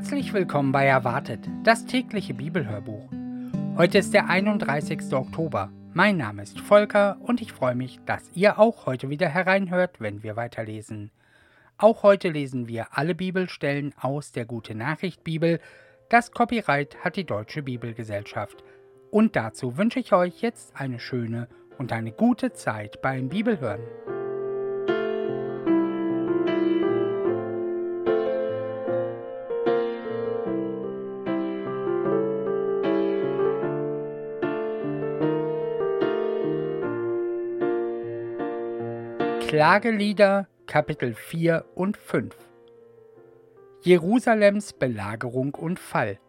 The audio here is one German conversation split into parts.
Herzlich willkommen bei Erwartet, das tägliche Bibelhörbuch. Heute ist der 31. Oktober. Mein Name ist Volker und ich freue mich, dass ihr auch heute wieder hereinhört, wenn wir weiterlesen. Auch heute lesen wir alle Bibelstellen aus der Gute Nachricht Bibel. Das Copyright hat die Deutsche Bibelgesellschaft. Und dazu wünsche ich euch jetzt eine schöne und eine gute Zeit beim Bibelhören. Klagelieder Kapitel 4 und 5 Jerusalems Belagerung und Fall.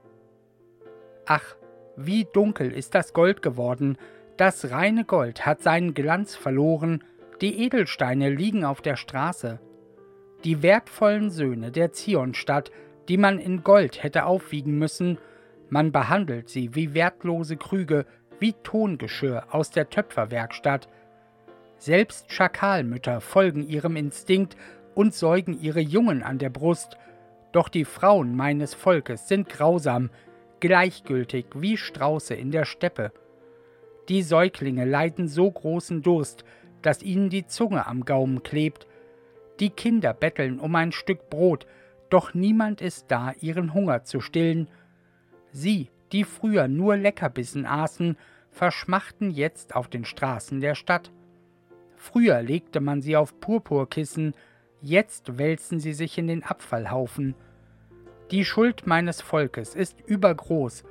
Ach, wie dunkel ist das Gold geworden, das reine Gold hat seinen Glanz verloren, die Edelsteine liegen auf der Straße. Die wertvollen Söhne der Zionstadt, die man in Gold hätte aufwiegen müssen, man behandelt sie wie wertlose Krüge, wie Tongeschirr aus der Töpferwerkstatt, selbst Schakalmütter folgen ihrem Instinkt und säugen ihre Jungen an der Brust, doch die Frauen meines Volkes sind grausam, gleichgültig wie Strauße in der Steppe. Die Säuglinge leiden so großen Durst, dass ihnen die Zunge am Gaumen klebt. Die Kinder betteln um ein Stück Brot, doch niemand ist da, ihren Hunger zu stillen. Sie, die früher nur Leckerbissen aßen, verschmachten jetzt auf den Straßen der Stadt. Früher legte man sie auf Purpurkissen, jetzt wälzen sie sich in den Abfallhaufen. Die Schuld meines Volkes ist übergroß,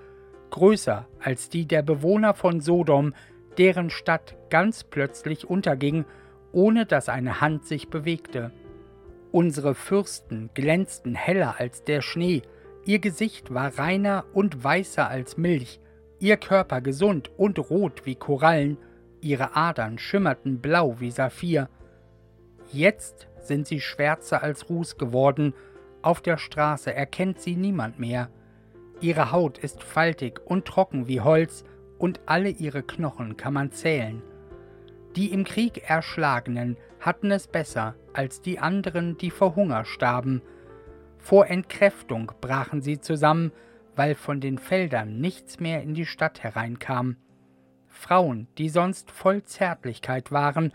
größer als die der Bewohner von Sodom, deren Stadt ganz plötzlich unterging, ohne dass eine Hand sich bewegte. Unsere Fürsten glänzten heller als der Schnee, ihr Gesicht war reiner und weißer als Milch, ihr Körper gesund und rot wie Korallen, ihre Adern schimmerten blau wie Saphir. Jetzt sind sie schwärzer als Ruß geworden, auf der Straße erkennt sie niemand mehr. Ihre Haut ist faltig und trocken wie Holz, und alle ihre Knochen kann man zählen. Die im Krieg Erschlagenen hatten es besser als die anderen, die vor Hunger starben. Vor Entkräftung brachen sie zusammen, weil von den Feldern nichts mehr in die Stadt hereinkam. Frauen, die sonst voll Zärtlichkeit waren,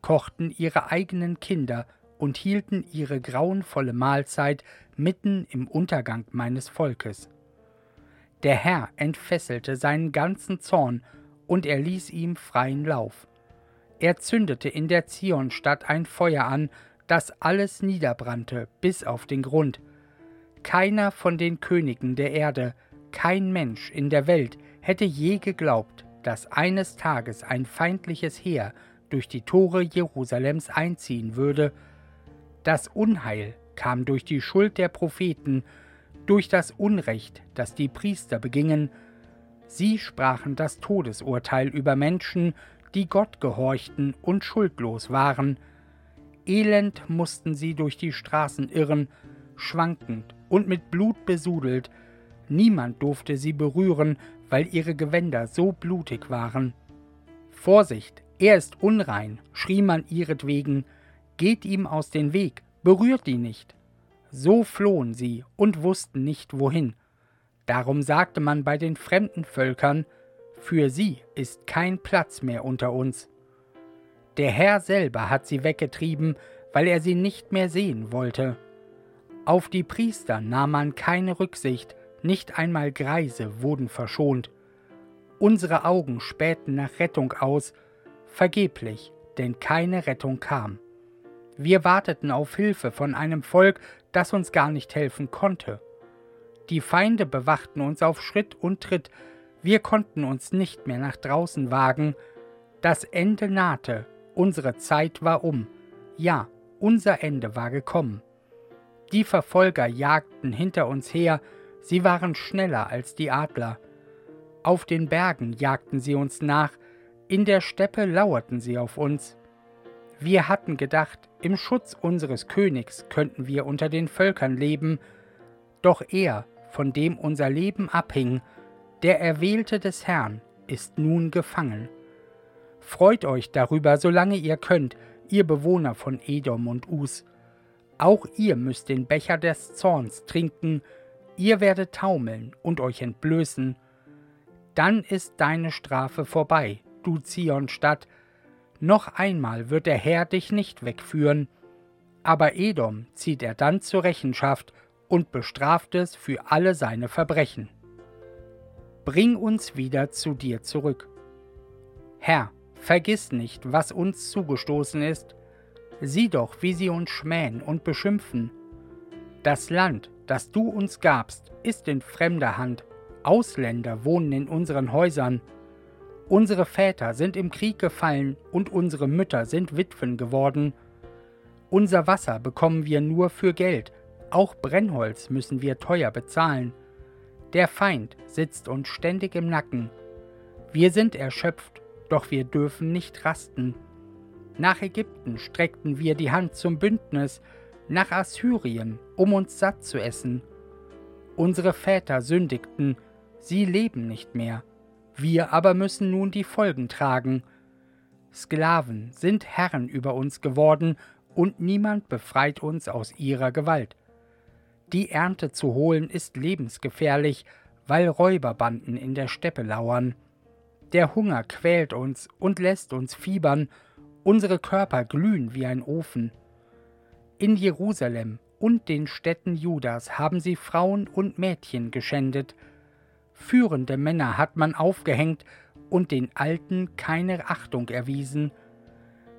kochten ihre eigenen Kinder und hielten ihre grauenvolle Mahlzeit mitten im Untergang meines Volkes. Der Herr entfesselte seinen ganzen Zorn, und er ließ ihm freien Lauf. Er zündete in der Zionstadt ein Feuer an, das alles niederbrannte bis auf den Grund. Keiner von den Königen der Erde, kein Mensch in der Welt hätte je geglaubt, dass eines Tages ein feindliches Heer durch die Tore Jerusalems einziehen würde, das Unheil kam durch die Schuld der Propheten, durch das Unrecht, das die Priester begingen, sie sprachen das Todesurteil über Menschen, die Gott gehorchten und schuldlos waren, elend mussten sie durch die Straßen irren, schwankend und mit Blut besudelt, niemand durfte sie berühren, weil ihre Gewänder so blutig waren. Vorsicht, er ist unrein, schrie man ihretwegen, geht ihm aus den Weg, berührt ihn nicht. So flohen sie und wussten nicht wohin. Darum sagte man bei den fremden Völkern, für sie ist kein Platz mehr unter uns. Der Herr selber hat sie weggetrieben, weil er sie nicht mehr sehen wollte. Auf die Priester nahm man keine Rücksicht, nicht einmal Greise wurden verschont. Unsere Augen spähten nach Rettung aus, vergeblich, denn keine Rettung kam. Wir warteten auf Hilfe von einem Volk, das uns gar nicht helfen konnte. Die Feinde bewachten uns auf Schritt und Tritt, wir konnten uns nicht mehr nach draußen wagen. Das Ende nahte, unsere Zeit war um. Ja, unser Ende war gekommen. Die Verfolger jagten hinter uns her, Sie waren schneller als die Adler. Auf den Bergen jagten sie uns nach, in der Steppe lauerten sie auf uns. Wir hatten gedacht, im Schutz unseres Königs könnten wir unter den Völkern leben, doch er, von dem unser Leben abhing, der Erwählte des Herrn, ist nun gefangen. Freut euch darüber, solange ihr könnt, ihr Bewohner von Edom und Us. Auch ihr müsst den Becher des Zorns trinken, ihr werdet taumeln und euch entblößen. Dann ist deine Strafe vorbei, du Zionstadt. Noch einmal wird der Herr dich nicht wegführen. Aber Edom zieht er dann zur Rechenschaft und bestraft es für alle seine Verbrechen. Bring uns wieder zu dir zurück. Herr, vergiss nicht, was uns zugestoßen ist. Sieh doch, wie sie uns schmähen und beschimpfen. Das Land, das du uns gabst, ist in fremder Hand. Ausländer wohnen in unseren Häusern. Unsere Väter sind im Krieg gefallen und unsere Mütter sind Witwen geworden. Unser Wasser bekommen wir nur für Geld, auch Brennholz müssen wir teuer bezahlen. Der Feind sitzt uns ständig im Nacken. Wir sind erschöpft, doch wir dürfen nicht rasten. Nach Ägypten streckten wir die Hand zum Bündnis, nach Assyrien, um uns satt zu essen. Unsere Väter sündigten, sie leben nicht mehr, wir aber müssen nun die Folgen tragen. Sklaven sind Herren über uns geworden, und niemand befreit uns aus ihrer Gewalt. Die Ernte zu holen ist lebensgefährlich, weil Räuberbanden in der Steppe lauern. Der Hunger quält uns und lässt uns fiebern, unsere Körper glühen wie ein Ofen. In Jerusalem und den Städten Judas haben sie Frauen und Mädchen geschändet. Führende Männer hat man aufgehängt und den Alten keine Achtung erwiesen.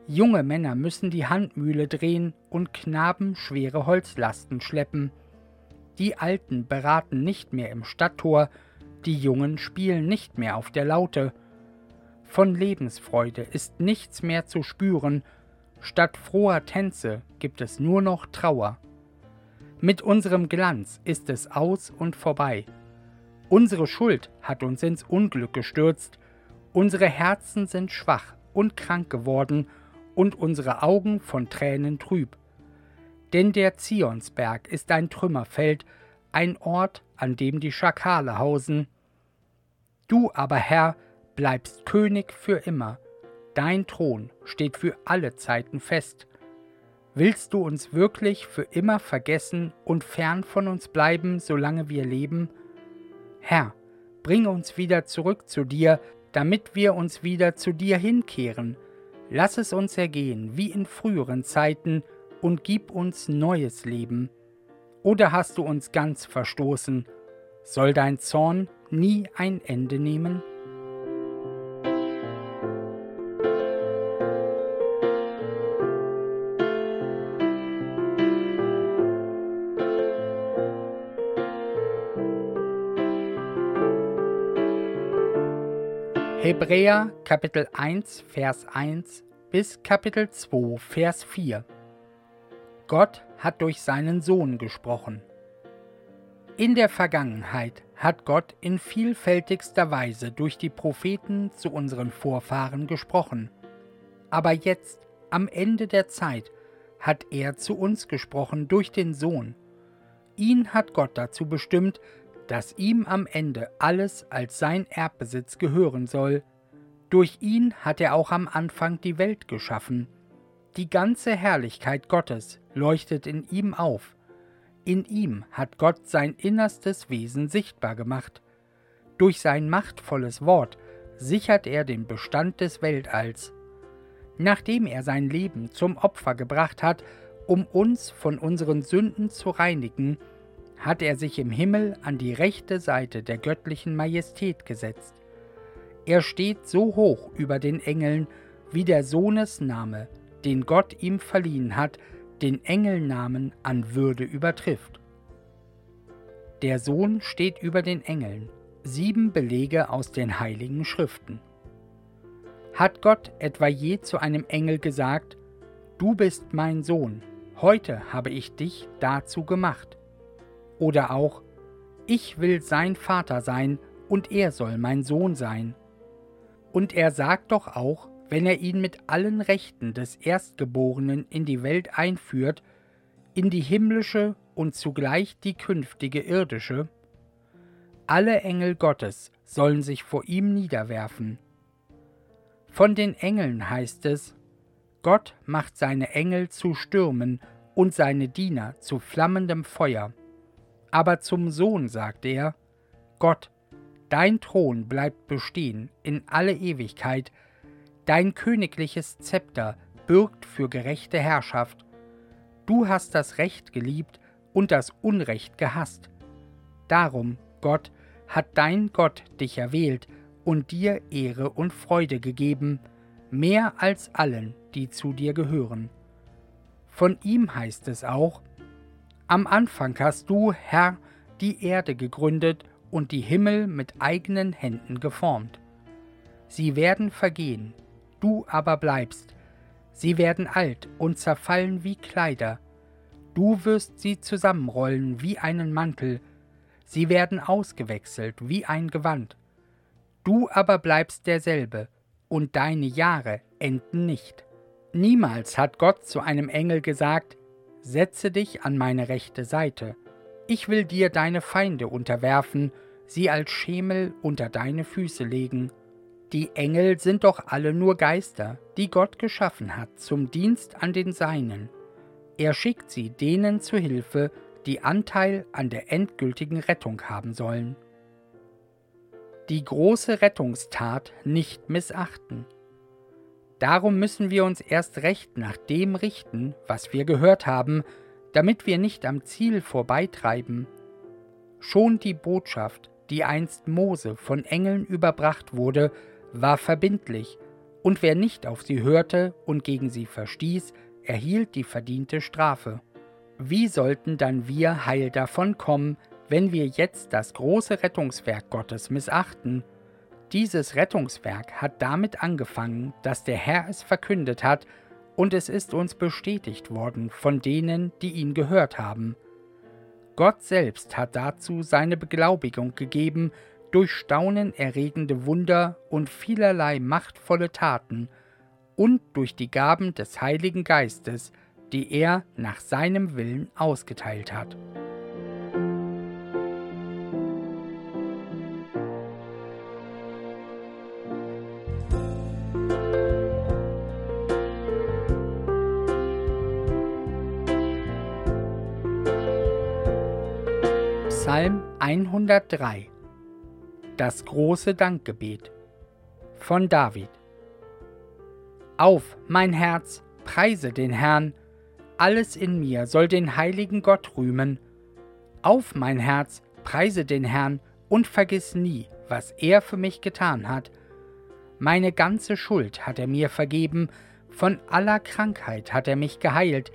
Junge Männer müssen die Handmühle drehen und Knaben schwere Holzlasten schleppen. Die Alten beraten nicht mehr im Stadttor, die Jungen spielen nicht mehr auf der Laute. Von Lebensfreude ist nichts mehr zu spüren, statt froher Tänze gibt es nur noch Trauer. Mit unserem Glanz ist es aus und vorbei. Unsere Schuld hat uns ins Unglück gestürzt, unsere Herzen sind schwach und krank geworden und unsere Augen von Tränen trüb. Denn der Zionsberg ist ein Trümmerfeld, ein Ort, an dem die Schakale hausen. Du aber, Herr, bleibst König für immer, dein Thron steht für alle Zeiten fest. Willst du uns wirklich für immer vergessen und fern von uns bleiben, solange wir leben? Herr, bring uns wieder zurück zu dir, damit wir uns wieder zu dir hinkehren. Lass es uns ergehen wie in früheren Zeiten, und gib uns neues Leben. Oder hast du uns ganz verstoßen? Soll dein Zorn nie ein Ende nehmen? Hebräer Kapitel 1 Vers 1 bis Kapitel 2 Vers 4 Gott hat durch seinen Sohn gesprochen. In der Vergangenheit hat Gott in vielfältigster Weise durch die Propheten zu unseren Vorfahren gesprochen. Aber jetzt, am Ende der Zeit, hat er zu uns gesprochen durch den Sohn. Ihn hat Gott dazu bestimmt, dass ihm am Ende alles als sein Erbbesitz gehören soll. Durch ihn hat er auch am Anfang die Welt geschaffen. Die ganze Herrlichkeit Gottes leuchtet in ihm auf. In ihm hat Gott sein innerstes Wesen sichtbar gemacht. Durch sein machtvolles Wort sichert er den Bestand des Weltalls. Nachdem er sein Leben zum Opfer gebracht hat, um uns von unseren Sünden zu reinigen, hat er sich im Himmel an die rechte Seite der göttlichen Majestät gesetzt. Er steht so hoch über den Engeln, wie der Sohnesname, den Gott ihm verliehen hat, den Engelnamen an Würde übertrifft. Der Sohn steht über den Engeln, sieben Belege aus den heiligen Schriften. Hat Gott etwa je zu einem Engel gesagt, Du bist mein Sohn, heute habe ich dich dazu gemacht? Oder auch, Ich will sein Vater sein und er soll mein Sohn sein. Und er sagt doch auch, wenn er ihn mit allen Rechten des Erstgeborenen in die Welt einführt, in die himmlische und zugleich die künftige irdische, alle Engel Gottes sollen sich vor ihm niederwerfen. Von den Engeln heißt es, Gott macht seine Engel zu Stürmen und seine Diener zu flammendem Feuer. Aber zum Sohn sagt er, Gott, dein Thron bleibt bestehen in alle Ewigkeit, dein königliches Zepter bürgt für gerechte Herrschaft. Du hast das Recht geliebt und das Unrecht gehasst. Darum, Gott, hat dein Gott dich erwählt und dir Ehre und Freude gegeben, mehr als allen, die zu dir gehören. Von ihm heißt es auch, Am Anfang hast du, Herr, die Erde gegründet und die Himmel mit eigenen Händen geformt. Sie werden vergehen, du aber bleibst, sie werden alt und zerfallen wie Kleider, du wirst sie zusammenrollen wie einen Mantel, sie werden ausgewechselt wie ein Gewand. Du aber bleibst derselbe, und deine Jahre enden nicht. Niemals hat Gott zu einem Engel gesagt, Setze dich an meine rechte Seite, ich will dir deine Feinde unterwerfen, sie als Schemel unter deine Füße legen. Die Engel sind doch alle nur Geister, die Gott geschaffen hat, zum Dienst an den Seinen. Er schickt sie denen zu Hilfe, die Anteil an der endgültigen Rettung haben sollen. Die große Rettungstat nicht missachten. Darum müssen wir uns erst recht nach dem richten, was wir gehört haben, damit wir nicht am Ziel vorbeitreiben. Schon die Botschaft, die einst Mose von Engeln überbracht wurde, war verbindlich, und wer nicht auf sie hörte und gegen sie verstieß, erhielt die verdiente Strafe. Wie sollten dann wir heil davon kommen, wenn wir jetzt das große Rettungswerk Gottes missachten? Dieses Rettungswerk hat damit angefangen, dass der Herr es verkündet hat, und es ist uns bestätigt worden von denen, die ihn gehört haben. Gott selbst hat dazu seine Beglaubigung gegeben durch staunenerregende Wunder und vielerlei machtvolle Taten und durch die Gaben des Heiligen Geistes, die er nach seinem Willen ausgeteilt hat. Psalm 103 Das große Dankgebet von David. Auf, mein Herz, preise den Herrn, alles in mir soll den heiligen Gott rühmen. Auf, mein Herz, preise den Herrn und vergiss nie, was er für mich getan hat. Meine ganze Schuld hat er mir vergeben, von aller Krankheit hat er mich geheilt,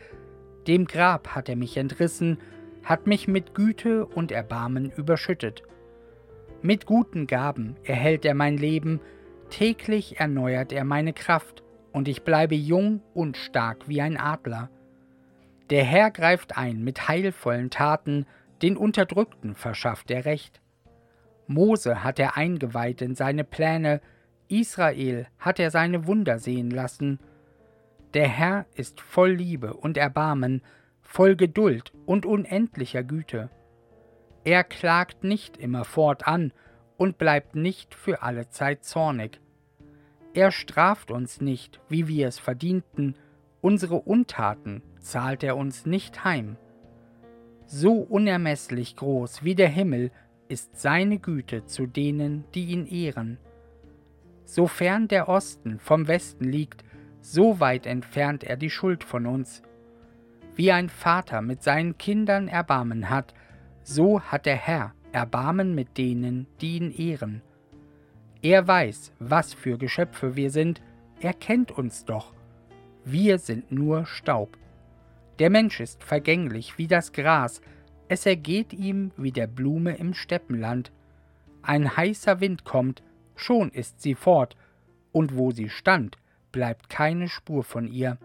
dem Grab hat er mich entrissen, hat mich mit Güte und Erbarmen überschüttet. Mit guten Gaben erhält er mein Leben, täglich erneuert er meine Kraft, und ich bleibe jung und stark wie ein Adler. Der Herr greift ein mit heilvollen Taten, den Unterdrückten verschafft er Recht. Mose hat er eingeweiht in seine Pläne, Israel hat er seine Wunder sehen lassen. Der Herr ist voll Liebe und Erbarmen, voll Geduld und unendlicher Güte. Er klagt nicht immerfort an und bleibt nicht für alle Zeit zornig. Er straft uns nicht, wie wir es verdienten, unsere Untaten zahlt er uns nicht heim. So unermesslich groß wie der Himmel ist seine Güte zu denen, die ihn ehren. So fern der Osten vom Westen liegt, so weit entfernt er die Schuld von uns. Wie ein Vater mit seinen Kindern Erbarmen hat, so hat der Herr Erbarmen mit denen, die ihn ehren. Er weiß, was für Geschöpfe wir sind, er kennt uns doch. Wir sind nur Staub. Der Mensch ist vergänglich wie das Gras, es ergeht ihm wie der Blume im Steppenland. Ein heißer Wind kommt, schon ist sie fort, und wo sie stand, bleibt keine Spur von ihr.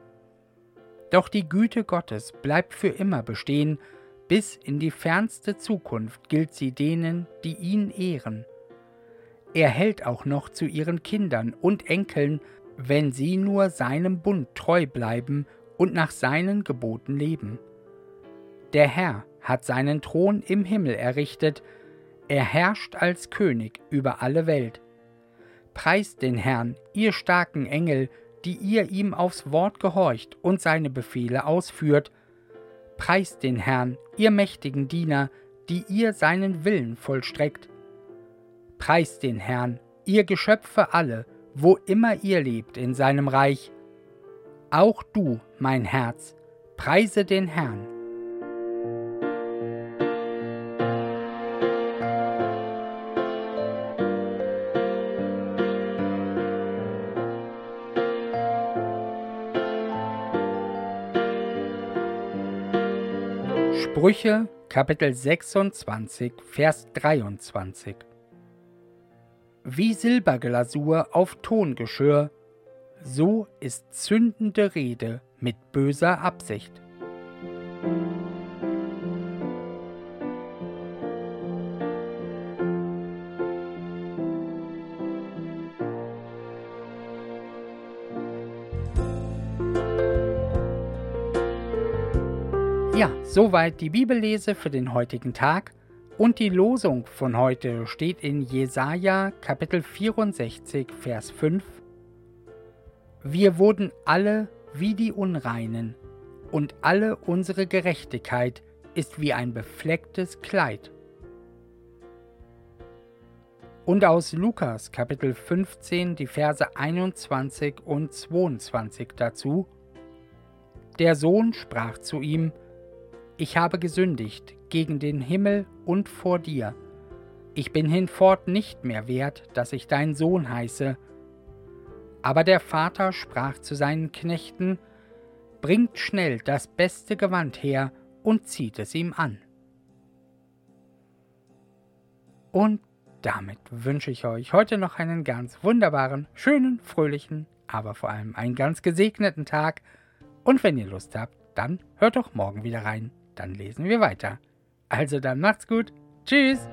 Doch die Güte Gottes bleibt für immer bestehen, bis in die fernste Zukunft gilt sie denen, die ihn ehren. Er hält auch noch zu ihren Kindern und Enkeln, wenn sie nur seinem Bund treu bleiben und nach seinen Geboten leben. Der Herr hat seinen Thron im Himmel errichtet, er herrscht als König über alle Welt. Preist den Herrn, ihr starken Engel, die ihr ihm aufs Wort gehorcht und seine Befehle ausführt. Preist den Herrn, ihr mächtigen Diener, die ihr seinen Willen vollstreckt. Preist den Herrn, ihr Geschöpfe alle, wo immer ihr lebt in seinem Reich. Auch du, mein Herz, preise den Herrn. Sprüche Kapitel 26 Vers 23 Wie Silberglasur auf Tongeschirr, so ist zündende Rede mit böser Absicht. Ja, soweit die Bibellese für den heutigen Tag und die Losung von heute steht in Jesaja Kapitel 64 Vers 5. Wir wurden alle wie die Unreinen und alle unsere Gerechtigkeit ist wie ein beflecktes Kleid. Und aus Lukas Kapitel 15 die Verse 21 und 22 dazu. Der Sohn sprach zu ihm, ich habe gesündigt gegen den Himmel und vor dir. Ich bin hinfort nicht mehr wert, dass ich dein Sohn heiße. Aber der Vater sprach zu seinen Knechten, Bringt schnell das beste Gewand her und zieht es ihm an. Und damit wünsche ich euch heute noch einen ganz wunderbaren, schönen, fröhlichen, aber vor allem einen ganz gesegneten Tag. Und wenn ihr Lust habt, dann hört doch morgen wieder rein dann lesen wir weiter. Also dann macht's gut. Tschüss.